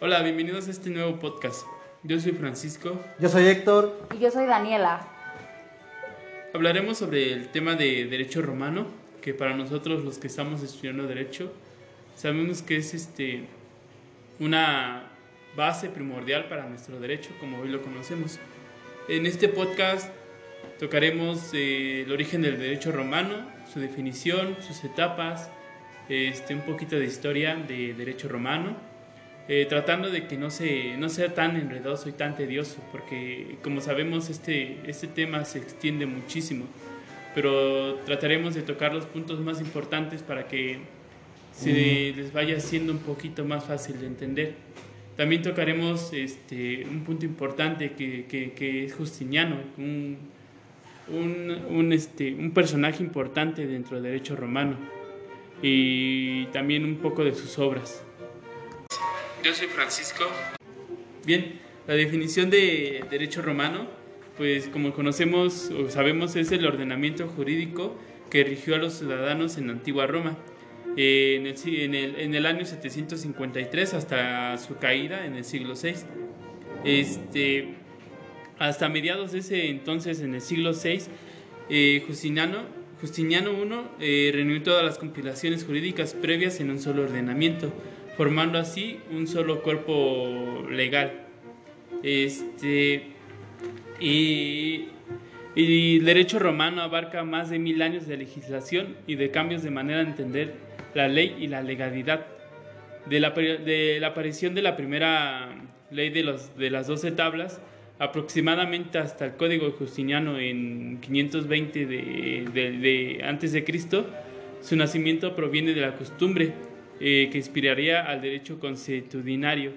Hola, bienvenidos a este nuevo podcast. Yo soy Francisco. Yo soy Héctor. Y yo soy Daniela. Hablaremos sobre el tema de derecho romano, que para nosotros los que estamos estudiando derecho, sabemos que es este una base primordial para nuestro derecho, como hoy lo conocemos. En este podcast tocaremos eh, el origen del derecho romano, su definición, sus etapas, este, un poquito de historia de derecho romano, eh, tratando de que no, se, no sea tan enredoso y tan tedioso, porque como sabemos este, este tema se extiende muchísimo, pero trataremos de tocar los puntos más importantes para que se les vaya haciendo un poquito más fácil de entender. También tocaremos este, un punto importante que, que, que es Justiniano, un, un, un, este, un personaje importante dentro del derecho romano y también un poco de sus obras. Yo soy Francisco. Bien, la definición de derecho romano, pues como conocemos o sabemos es el ordenamiento jurídico que rigió a los ciudadanos en la antigua Roma en, el, en, el, en, el, año 753 hasta su caída en el siglo VI. Este, hasta mediados de ese entonces, en el siglo VI, eh, Justiniano, Justiniano I eh, reunió todas las compilaciones jurídicas previas en un solo ordenamiento, formando así un solo cuerpo legal. Este, y, y el derecho romano abarca más de mil años de legislación y de cambios de manera de entender la ley y la legalidad. De la, de la aparición de la primera ley de, los, de las doce tablas, aproximadamente hasta el Código Justiniano en 520 de, de, de, antes de Cristo, su nacimiento proviene de la costumbre eh, que inspiraría al derecho consuetudinario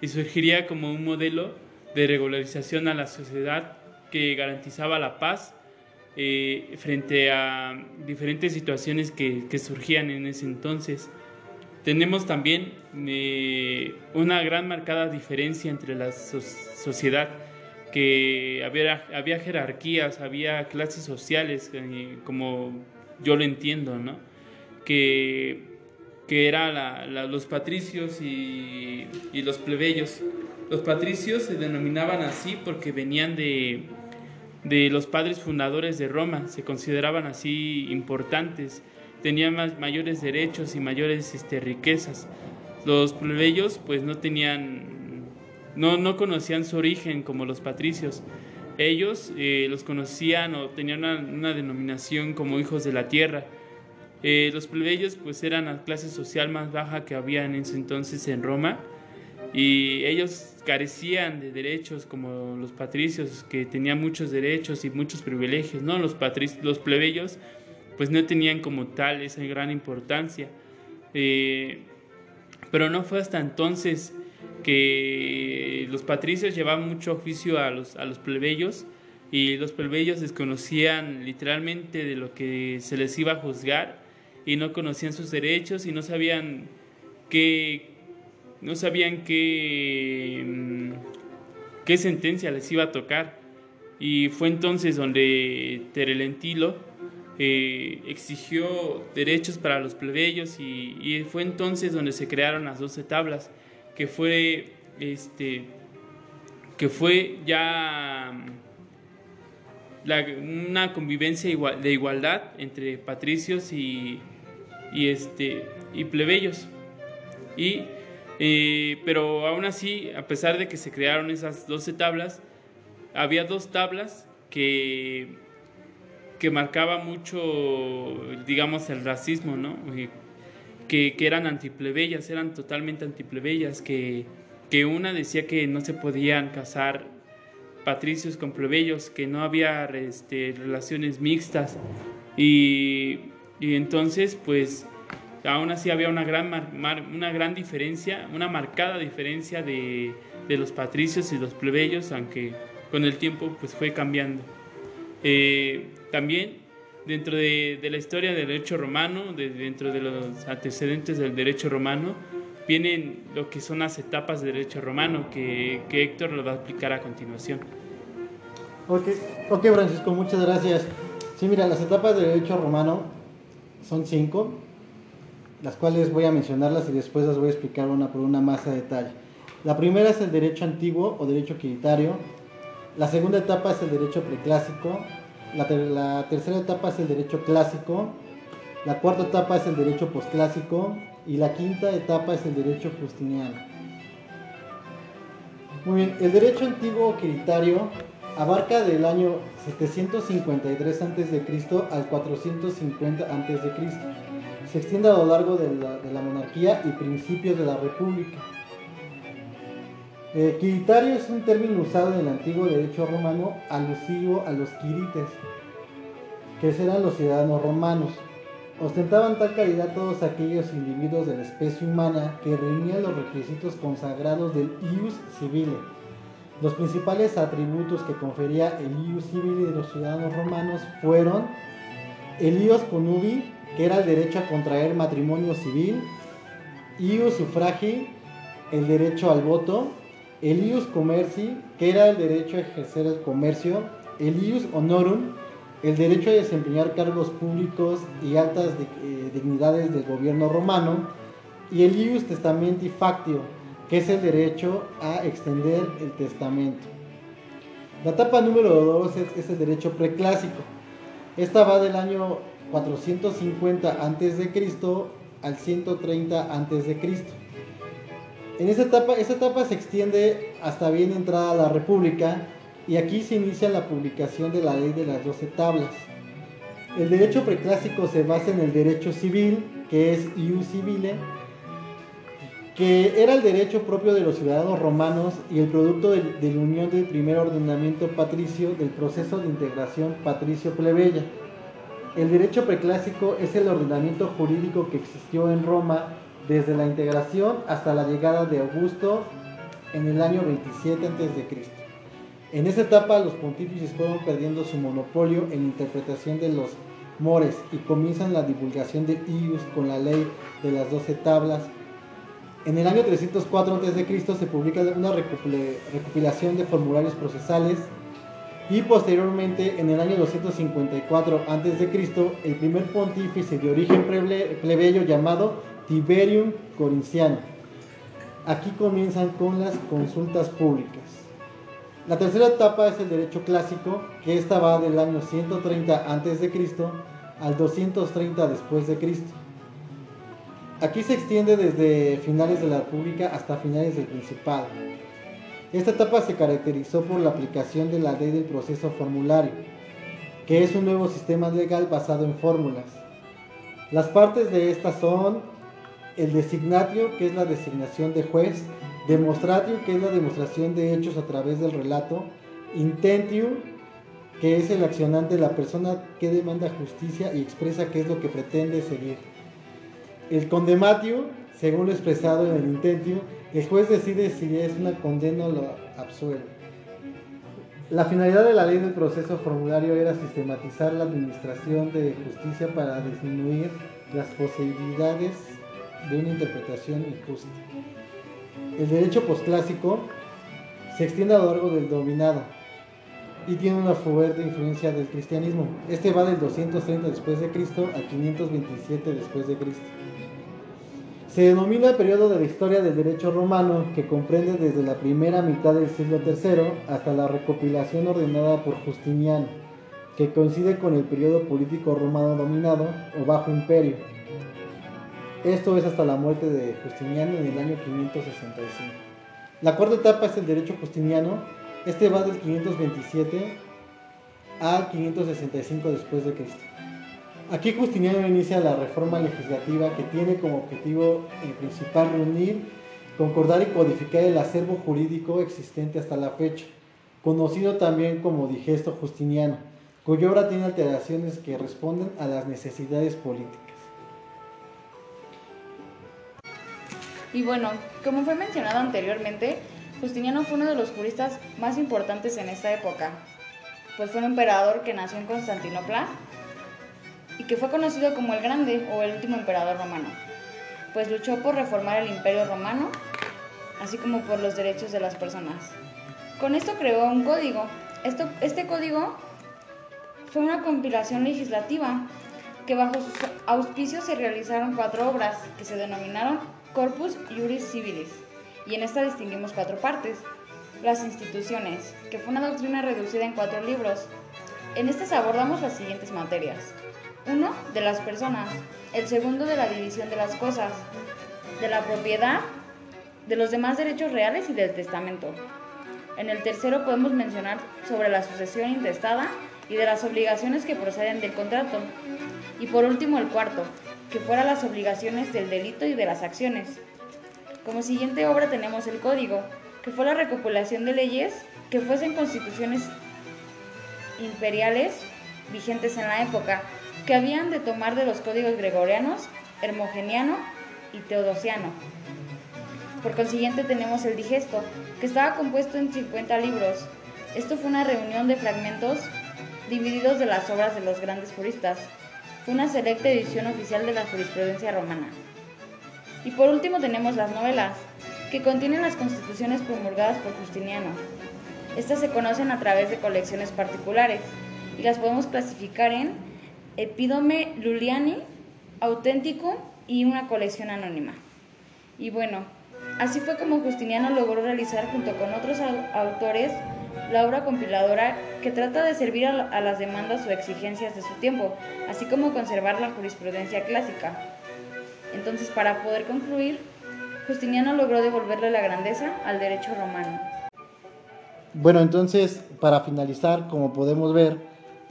y surgiría como un modelo de regularización a la sociedad que garantizaba la paz eh, frente a diferentes situaciones que, que, surgían en ese entonces. Tenemos también eh, una gran marcada diferencia entre la so sociedad, que había, había, jerarquías, había clases sociales, eh, como yo lo entiendo, ¿no? que, que la, los patricios y, y los plebeyos. Los patricios se denominaban así porque venían de, de los padres fundadores de Roma, se consideraban así importantes, tenían más, mayores derechos y mayores este, riquezas. Los plebeyos pues no tenían, no, no conocían su origen como los patricios. Ellos eh, los conocían o tenían una, una, denominación como hijos de la tierra. Eh, los plebeyos pues eran la clase social más baja que había en ese entonces en Roma y ellos carecían de derechos como los patricios que tenían muchos derechos y muchos privilegios, ¿no? Los, los plebeyos pues no tenían como tal esa gran importancia. Eh, pero no fue hasta entonces que los patricios llevaban mucho juicio a los, a los plebeyos y los plebeyos desconocían literalmente de lo que se les iba a juzgar y no conocían sus derechos y no sabían qué, no sabían qué, qué sentencia les iba a tocar. Y fue entonces donde Terelentilo eh, exigió derechos para los plebeyos y, fue entonces donde se crearon las doce tablas, que fue, este, que fue ya la, una convivencia de igualdad entre patricios y, y, este, y plebeyos. Y eh, pero aún así, a pesar de que se crearon esas 12 tablas, había dos tablas que, que marcaba mucho, digamos, el racismo, ¿no? Que, que eran antiplebeyas, eran totalmente antiplebeyas, que, que una decía que no se podían casar patricios con plebeyos, que no había este, relaciones mixtas. Y, y entonces, pues, aún así había una gran, mar, una gran diferencia, una marcada diferencia de, de, los patricios y los plebeyos, aunque con el tiempo pues fue cambiando. Eh, también dentro de, de, la historia del derecho romano, de, dentro de los antecedentes del derecho romano, vienen lo que son las etapas del derecho romano, que, que Héctor lo va a explicar a continuación. Ok, ok Francisco, muchas gracias. Sí, mira, las etapas del derecho romano son cinco las cuales voy a mencionarlas y después las voy a explicar una por una más a detalle. La primera es el derecho antiguo o derecho quiritario. La segunda etapa es el derecho preclásico. La, la tercera etapa es el derecho clásico. La cuarta etapa es el derecho posclásico. Y la quinta etapa es el derecho justiniano. Muy bien, el derecho antiguo o quiritario abarca del año 753 a.C. al 450 a.C. Se extiende a lo largo de la, monarquía y principios de la república. Eh, quiritario es un término usado en el antiguo derecho romano alusivo a los quirites, que eran los ciudadanos romanos. Ostentaban tal calidad todos aquellos individuos de la especie humana que reunían los requisitos consagrados del ius civile los principales atributos que confería el ius civile de los ciudadanos romanos fueron el ius conubi, que era el derecho a contraer matrimonio civil, ius suffragi, el derecho al voto, el ius commerci, que era el derecho a ejercer el comercio, el ius honorum, el derecho a desempeñar cargos públicos y altas eh, dignidades del gobierno romano, y el ius testamenti factio, que es el derecho a extender el testamento. La etapa número 2 es, el derecho preclásico. Esta va del año 450 a.C. al 130 a.C. En esta etapa, esta etapa se extiende hasta bien entrada la República y aquí se inicia la publicación de la ley de las 12 tablas. El derecho preclásico se basa en el derecho civil, que es ius civile, que era el derecho propio de los ciudadanos romanos y el producto de, la unión del primer ordenamiento patricio del proceso de integración patricio-plebeya. El derecho preclásico es el ordenamiento jurídico que existió en Roma desde la integración hasta la llegada de Augusto en el año 27 a.C. En esa etapa los pontífices fueron perdiendo su monopolio en interpretación de los mores y comienzan la divulgación de Ius con la ley de las doce tablas en el año 304 a.C. se publica una recopilación de formularios procesales y posteriormente en el año 254 a.C. el primer pontífice de origen plebeyo llamado Tiberium Corinciano. Aquí comienzan con las consultas públicas. La tercera etapa es el derecho clásico, que esta va del año 130 a.C. al 230 después de Cristo. Aquí se extiende desde finales de la República hasta finales del Principado. Esta etapa se caracterizó por la aplicación de la ley del proceso formulario, que es un nuevo sistema legal basado en fórmulas. Las partes de estas son el designatio, que es la designación de juez, demostratio, que es la demostración de hechos a través del relato, intentio, que es el accionante, la persona que demanda justicia y expresa qué es lo que pretende seguir. El condematio, según lo expresado en el intentio, el juez decide si es una condena o lo absuelve. La finalidad de la ley del proceso formulario era sistematizar la administración de justicia para disminuir las posibilidades de una interpretación injusta. El derecho posclásico se extiende a lo largo del dominado y tiene una fuerte influencia del cristianismo. Este va del 230 después de Cristo al 527 después de Cristo. Se denomina periodo de la historia del derecho romano que comprende desde la primera mitad del siglo III hasta la recopilación ordenada por Justiniano, que coincide con el periodo político romano dominado o bajo imperio. Esto es hasta la muerte de Justiniano en el año 565. La cuarta etapa es el derecho justiniano. Este va del 527 al 565 después de Cristo. Aquí Justiniano inicia la reforma legislativa que tiene como objetivo principal reunir, concordar y codificar el acervo jurídico existente hasta la fecha, conocido también como digesto justiniano, cuya obra tiene alteraciones que responden a las necesidades políticas. Y bueno, como fue mencionado anteriormente, Justiniano fue uno de los juristas más importantes en esta época, pues fue un emperador que nació en Constantinopla y que fue conocido como el Grande o el último emperador romano, pues luchó por reformar el imperio romano, así como por los derechos de las personas. Con esto creó un código. Esto, este código fue una compilación legislativa que bajo sus auspicios se realizaron cuatro obras que se denominaron Corpus Juris Civilis y en esta distinguimos cuatro partes. Las instituciones, que fue una doctrina reducida en cuatro libros. En estas abordamos las siguientes materias. Uno, de las personas. El segundo, de la división de las cosas. De la propiedad, de los demás derechos reales y del testamento. En el tercero podemos mencionar sobre la sucesión intestada y de las obligaciones que proceden del contrato. Y por último el cuarto, que fuera las obligaciones del delito y de las acciones. Como siguiente obra tenemos el Código, que fue la recopilación de leyes que fuesen constituciones imperiales vigentes en la época, que habían de tomar de los códigos gregorianos, hermogeniano y teodosiano. Por consiguiente tenemos el digesto, que estaba compuesto en 50 libros. Esto fue una reunión de fragmentos divididos de las obras de los grandes juristas. Fue una selecta edición oficial de la jurisprudencia romana. Y por último tenemos las novelas, que contienen las constituciones promulgadas por Justiniano. Estas se conocen a través de colecciones particulares y las podemos clasificar en Epidome Luliani, Auténtico y una colección anónima. Y bueno, Así fue como Justiniano logró realizar junto con otros autores la obra compiladora que trata de servir a, las demandas o exigencias de su tiempo, así como conservar la jurisprudencia clásica. Entonces, para poder concluir, Justiniano logró devolverle la grandeza al derecho romano. Bueno, entonces, para finalizar, como podemos ver,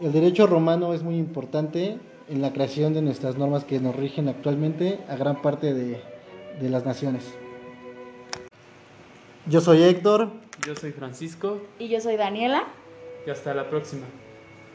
el derecho romano es muy importante en la creación de nuestras normas que nos rigen actualmente a gran parte de las naciones. Yo soy Héctor. Yo soy Francisco. Y yo soy Daniela. Y hasta la próxima.